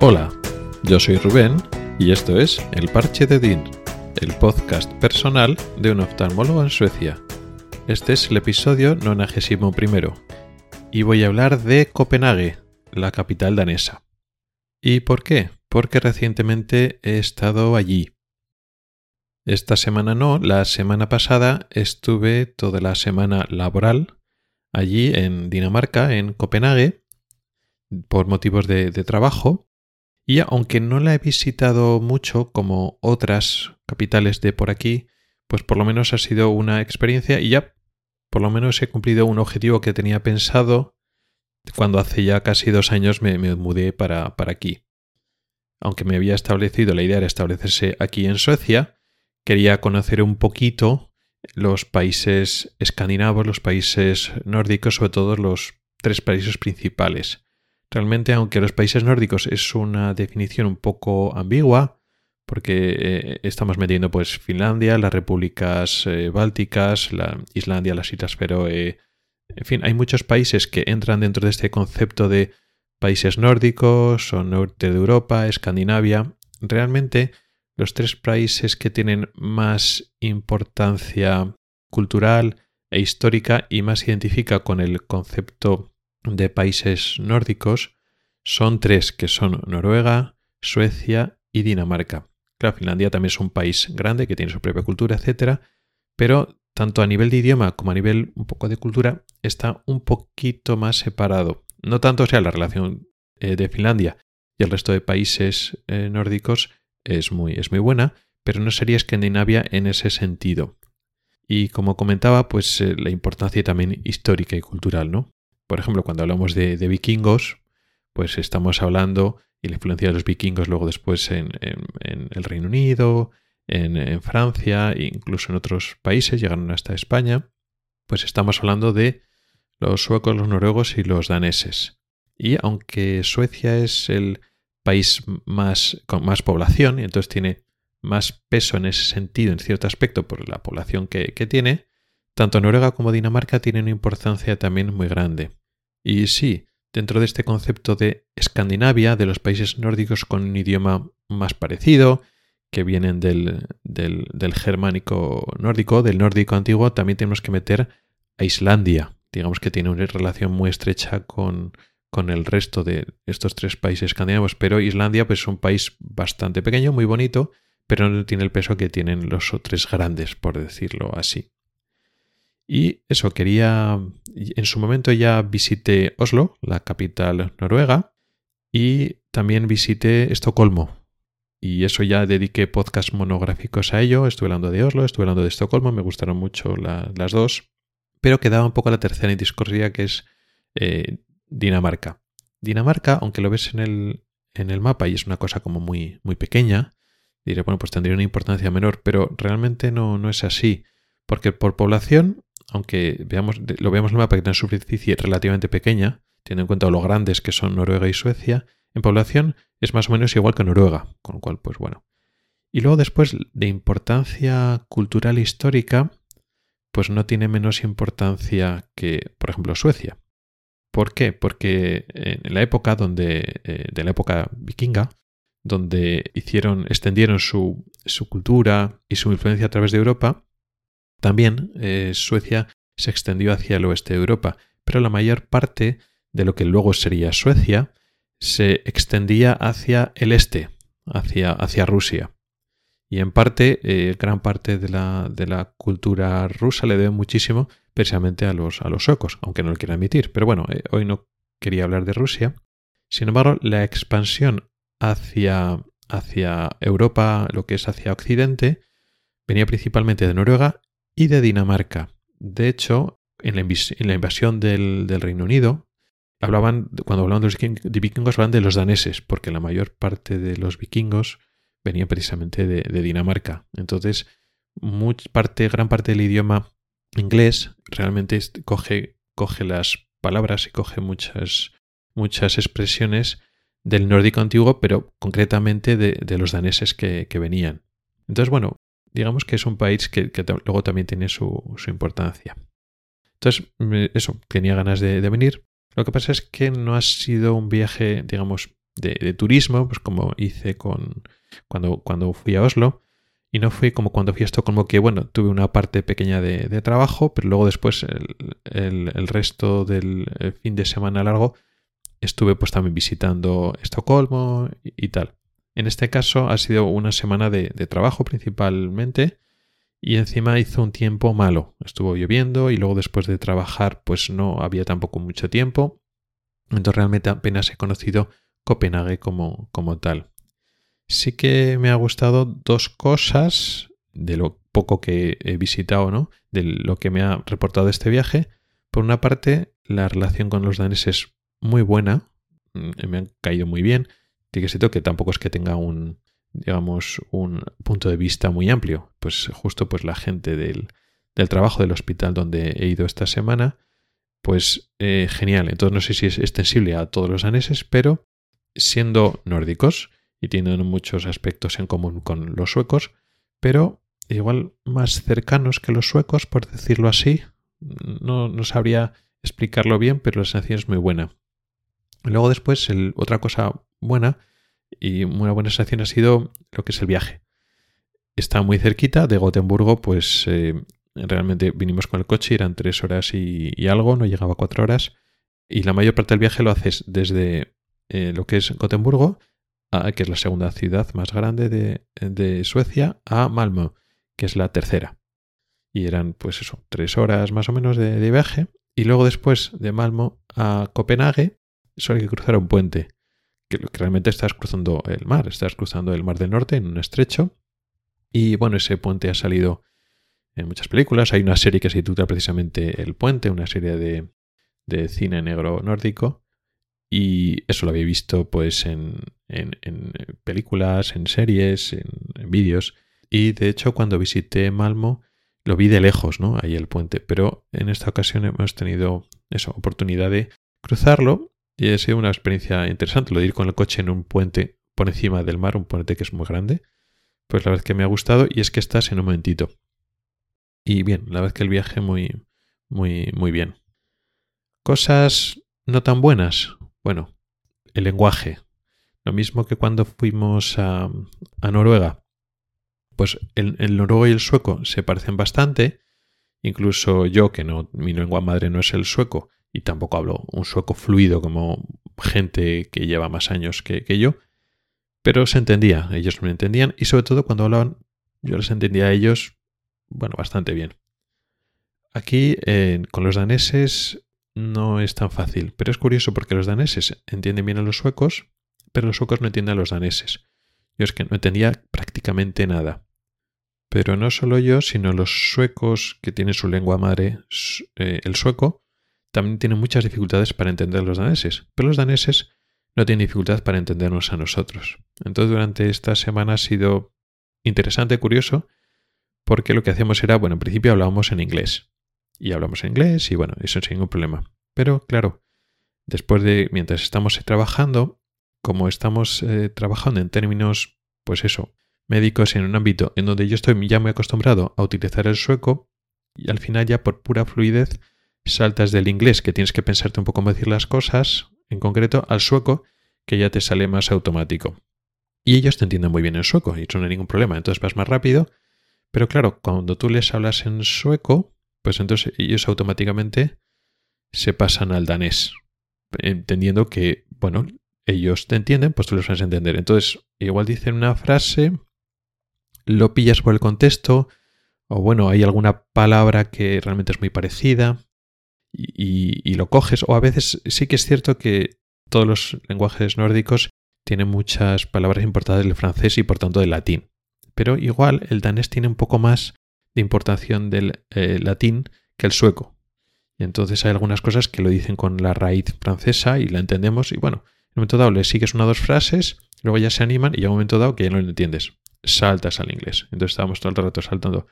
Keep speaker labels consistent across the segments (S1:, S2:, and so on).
S1: Hola, yo soy Rubén y esto es El Parche de Dean, el podcast personal de un oftalmólogo en Suecia. Este es el episodio 91 y voy a hablar de Copenhague, la capital danesa. ¿Y por qué? Porque recientemente he estado allí. Esta semana no, la semana pasada estuve toda la semana laboral allí en Dinamarca, en Copenhague, por motivos de, trabajo. Y aunque no la he visitado mucho como otras capitales de por aquí, pues por lo menos ha sido una experiencia y ya por lo menos he cumplido un objetivo que tenía pensado cuando hace ya casi dos años me, mudé para, para, aquí. Aunque me había establecido la idea de establecerse aquí en Suecia, quería conocer un poquito los países escandinavos, los países nórdicos, sobre todo los tres países principales. Realmente, aunque los países nórdicos es una definición un poco ambigua, porque eh, estamos metiendo pues Finlandia, las repúblicas eh, bálticas, la Islandia, las Islas Feroe, en fin, hay muchos países que entran dentro de este concepto de países nórdicos o norte de Europa, Escandinavia. Realmente, los tres países que tienen más importancia cultural e histórica y más identifica con el concepto de países nórdicos son tres, que son Noruega, Suecia y Dinamarca. Claro, Finlandia también es un país grande que tiene su propia cultura, etc. Pero tanto a nivel de idioma como a nivel un poco de cultura está un poquito más separado. No tanto sea la relación eh, de Finlandia y el resto de países eh, nórdicos es muy, es muy buena, pero no sería Escandinavia en ese sentido. Y como comentaba, pues eh, la importancia también histórica y cultural, ¿no? Por ejemplo, cuando hablamos de, vikingos, pues estamos hablando y la influencia de los vikingos luego después en, el Reino Unido, en, Francia e incluso en otros países, llegaron hasta España, pues estamos hablando de los suecos, los noruegos y los daneses. Y aunque Suecia es el país más, con más población y entonces tiene más peso en ese sentido, en cierto aspecto, por la población que, tiene, tanto Noruega como Dinamarca tienen una importancia también muy grande. Y sí, dentro de este concepto de Escandinavia, de los países nórdicos con un idioma más parecido, que vienen del, del, del, germánico nórdico, del nórdico antiguo, también tenemos que meter a Islandia. Digamos que tiene una relación muy estrecha con, con el resto de estos tres países escandinavos, pero Islandia pues, es un país bastante pequeño, muy bonito, pero no tiene el peso que tienen los otros grandes, por decirlo así. Y eso, quería, en su momento ya visité Oslo, la capital noruega, y también visité Estocolmo. Y eso ya dediqué podcast monográficos a ello, estuve hablando de Oslo, estuve hablando de Estocolmo, me gustaron mucho las dos, pero quedaba un poco la tercera en discordia que es eh, Dinamarca. Dinamarca, aunque lo ves en el, en el mapa y es una cosa como muy, muy pequeña, diré, bueno, pues tendría una importancia menor, pero realmente no, no es así, porque por población, aunque veamos, lo veamos en el mapa que tiene una superficie relativamente pequeña, teniendo en cuenta lo grandes que son Noruega y Suecia, en población es más o menos igual que Noruega, con lo cual, pues bueno. Y luego después, de importancia cultural e histórica, pues no tiene menos importancia que, por ejemplo, Suecia. ¿Por qué? Porque en la época donde, eh, de la época vikinga, donde hicieron, extendieron su, cultura y su influencia a través de Europa, también eh, Suecia se extendió hacia el oeste de Europa, pero la mayor parte de lo que luego sería Suecia se extendía hacia el este, hacia, Rusia. Y en parte, eh, gran parte de la, cultura rusa le debe muchísimo precisamente a los, suecos, aunque no lo quiera admitir. Pero bueno, eh, hoy no quería hablar de Rusia. Sin embargo, la expansión hacia Europa, lo que es hacia Occidente, venía principalmente de Noruega y de Dinamarca. De hecho, en la, invasión del, Reino Unido, hablaban, cuando hablaban de los vikingos, hablaban de los daneses, porque la mayor parte de los vikingos venía precisamente de, Dinamarca. Entonces, gran parte del idioma inglés realmente coge, las palabras y coge muchas, muchas expresiones del nórdico antiguo, pero concretamente de, los daneses que, venían. Entonces, bueno, digamos que es un país que, luego también tiene su, importancia. Entonces, eso, tenía ganas de, venir. Lo que pasa es que no ha sido un viaje, digamos, de, turismo, pues como hice con cuando, cuando fui a Oslo. Y no fue como cuando fui a Estocolmo, que bueno, tuve una parte pequeña de, trabajo, pero luego después el, el, resto del fin de semana largo estuve pues también visitando Estocolmo y, tal. En este caso ha sido una semana de, trabajo principalmente y encima hizo un tiempo malo. Estuvo lloviendo y luego después de trabajar pues no había tampoco mucho tiempo. Entonces realmente apenas he conocido Copenhague como, como tal. Sí que me ha gustado dos cosas de lo poco que he visitado, ¿no? De lo que me ha reportado este viaje. Por una parte, la relación con los daneses muy buena, mm, me han caído muy bien. Ser que tampoco es que tenga un, digamos, un punto de vista muy amplio. Pues justo pues la gente del, del trabajo del hospital donde he ido esta semana, pues eh, genial. Entonces no sé si es extensible a todos los daneses, pero siendo nórdicos y tienen muchos aspectos en común con los suecos, pero igual más cercanos que los suecos, por decirlo así. No, no sabría explicarlo bien, pero la sensación es muy buena. Luego después, otra cosa buena y una buena sensación ha sido lo que es el viaje. Está muy cerquita de Gotemburgo, pues eh, realmente vinimos con el coche, eran tres horas y, algo, no llegaba cuatro horas. Y la mayor parte del viaje lo haces desde eh, lo que es Gotemburgo, que es la segunda ciudad más grande de, Suecia, a Malmö, que es la tercera. Y eran, pues eso, tres horas más o menos de, de viaje. Y luego después de Malmo a Copenhague, solo hay que cruzar un puente, que, realmente estás cruzando el mar, estás cruzando el mar del norte en un estrecho. Y bueno, ese puente ha salido en muchas películas. Hay una serie que se titula precisamente El Puente, una serie de, de cine negro nórdico. Y eso lo había visto pues en, en, películas, en series, en, en vídeos. Y de hecho cuando visité Malmo lo vi de lejos, ¿no? Ahí el puente. Pero en esta ocasión hemos tenido esa oportunidad de cruzarlo y ha sido una experiencia interesante lo de ir con el coche en un puente por encima del mar, un puente que es muy grande. Pues la verdad que me ha gustado y es que estás en un momentito. Y bien, la verdad que el viaje muy, muy, muy bien. Cosas no tan buenas. Bueno, el lenguaje. Lo mismo que cuando fuimos a, Noruega. Pues el, el, noruego y el sueco se parecen bastante. Incluso yo, que no, mi lengua madre no es el sueco, y tampoco hablo un sueco fluido como gente que lleva más años que, yo, pero se entendía, ellos me entendían y sobre todo cuando hablaban yo les entendía a ellos, bueno, bastante bien. Aquí con los daneses no es tan fácil, pero es curioso porque los daneses entienden bien a los suecos, pero los suecos no entienden a los daneses. Yo es que no entendía prácticamente nada. Pero no solo yo, sino los suecos que tienen su lengua madre, eh, el sueco, también tienen muchas dificultades para entender a los daneses, pero los daneses no tienen dificultad para entendernos a nosotros. Entonces durante esta semana ha sido interesante, curioso, porque lo que hacíamos era, bueno, en principio hablábamos en inglés. Y hablamos en inglés y bueno, eso sin ningún problema. Pero claro, después de, mientras estamos trabajando, como estamos eh, trabajando en términos, pues eso, médicos en un ámbito en donde yo estoy ya muy acostumbrado a utilizar el sueco, y al final ya por pura fluidez saltas del inglés, que tienes que pensarte un poco cómo decir las cosas, en concreto, al sueco, que ya te sale más automático. Y ellos te entienden muy bien en sueco, y eso no hay ningún problema, entonces vas más rápido. Pero claro, cuando tú les hablas en sueco, pues entonces ellos automáticamente se pasan al danés, entendiendo que, bueno, ellos te entienden, pues tú les vas a entender. Entonces, igual dicen una frase, lo pillas por el contexto, o bueno, hay alguna palabra que realmente es muy parecida, y, lo coges. O a veces sí que es cierto que todos los lenguajes nórdicos tienen muchas palabras importadas del francés y por tanto del latín. Pero igual el danés tiene un poco más de importación del eh, latín que el sueco. Y entonces hay algunas cosas que lo dicen con la raíz francesa y la entendemos. Y bueno, en un momento dado le sigues una o dos frases, luego ya se animan y llega un momento dado que ya no lo entiendes. Saltas al inglés. Entonces estábamos todo el rato saltando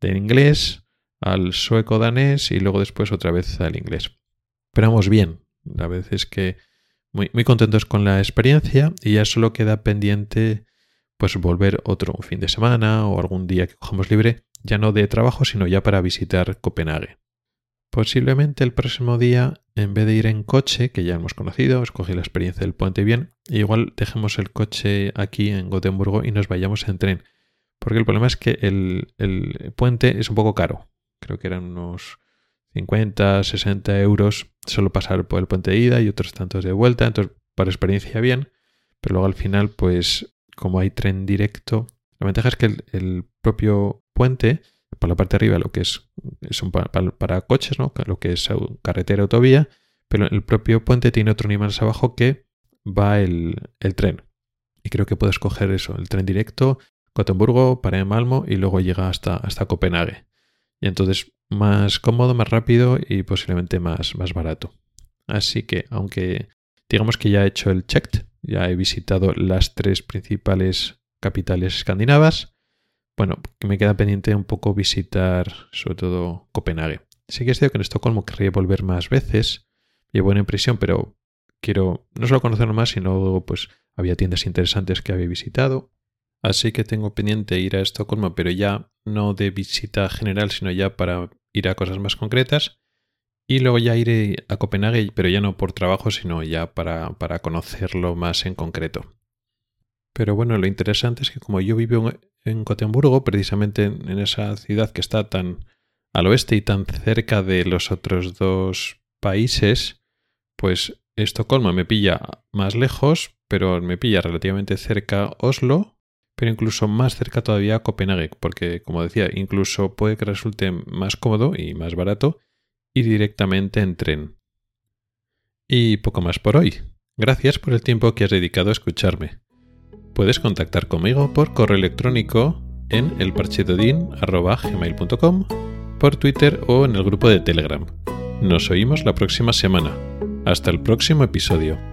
S1: del inglés al sueco danés y luego después otra vez al inglés. Pero vamos bien, la vez es que muy, muy contentos con la experiencia y ya solo queda pendiente pues volver otro fin de semana o algún día que cojamos libre, ya no de trabajo, sino ya para visitar Copenhague. Posiblemente el próximo día, en vez de ir en coche, que ya hemos conocido, escogí la experiencia del puente bien, igual dejemos el coche aquí en Gotemburgo y nos vayamos en tren. Porque el problema es que el, el puente es un poco caro. Creo que eran unos 50, 60 euros solo pasar por el puente de ida y otros tantos de vuelta. Entonces, para experiencia bien, pero luego al final, pues como hay tren directo, la ventaja es que el, propio puente, por la parte de arriba, lo que es, es un para, coches, ¿no? lo que es carretera autovía, pero el propio puente tiene otro nivel más abajo que va el, tren. Y creo que puedes coger eso, el tren directo, Gotemburgo, para Malmo y luego llega hasta, hasta Copenhague. Y entonces más cómodo, más rápido y posiblemente más, más barato. Así que, aunque digamos que ya he hecho el checked, ya he visitado las tres principales capitales escandinavas. Bueno, me queda pendiente un poco visitar sobre todo Copenhague. Sí que es cierto que en Estocolmo querría volver más veces. Llevo buena impresión, pero quiero no solo conocerlo más, sino pues había tiendas interesantes que había visitado. Así que tengo pendiente ir a Estocolmo, pero ya no de visita general, sino ya para ir a cosas más concretas. Y luego ya iré a Copenhague, pero ya no por trabajo, sino ya para, para conocerlo más en concreto. Pero bueno, lo interesante es que como yo vivo en Gotemburgo, precisamente en esa ciudad que está tan al oeste y tan cerca de los otros dos países, pues Estocolmo me pilla más lejos, pero me pilla relativamente cerca Oslo, pero incluso más cerca todavía Copenhague, porque como decía, incluso puede que resulte más cómodo y más barato ir directamente en tren. Y poco más por hoy. Gracias por el tiempo que has dedicado a escucharme. Puedes contactar conmigo por correo electrónico en elparchetodin.com, por Twitter o en el grupo de Telegram. Nos oímos la próxima semana. Hasta el próximo episodio.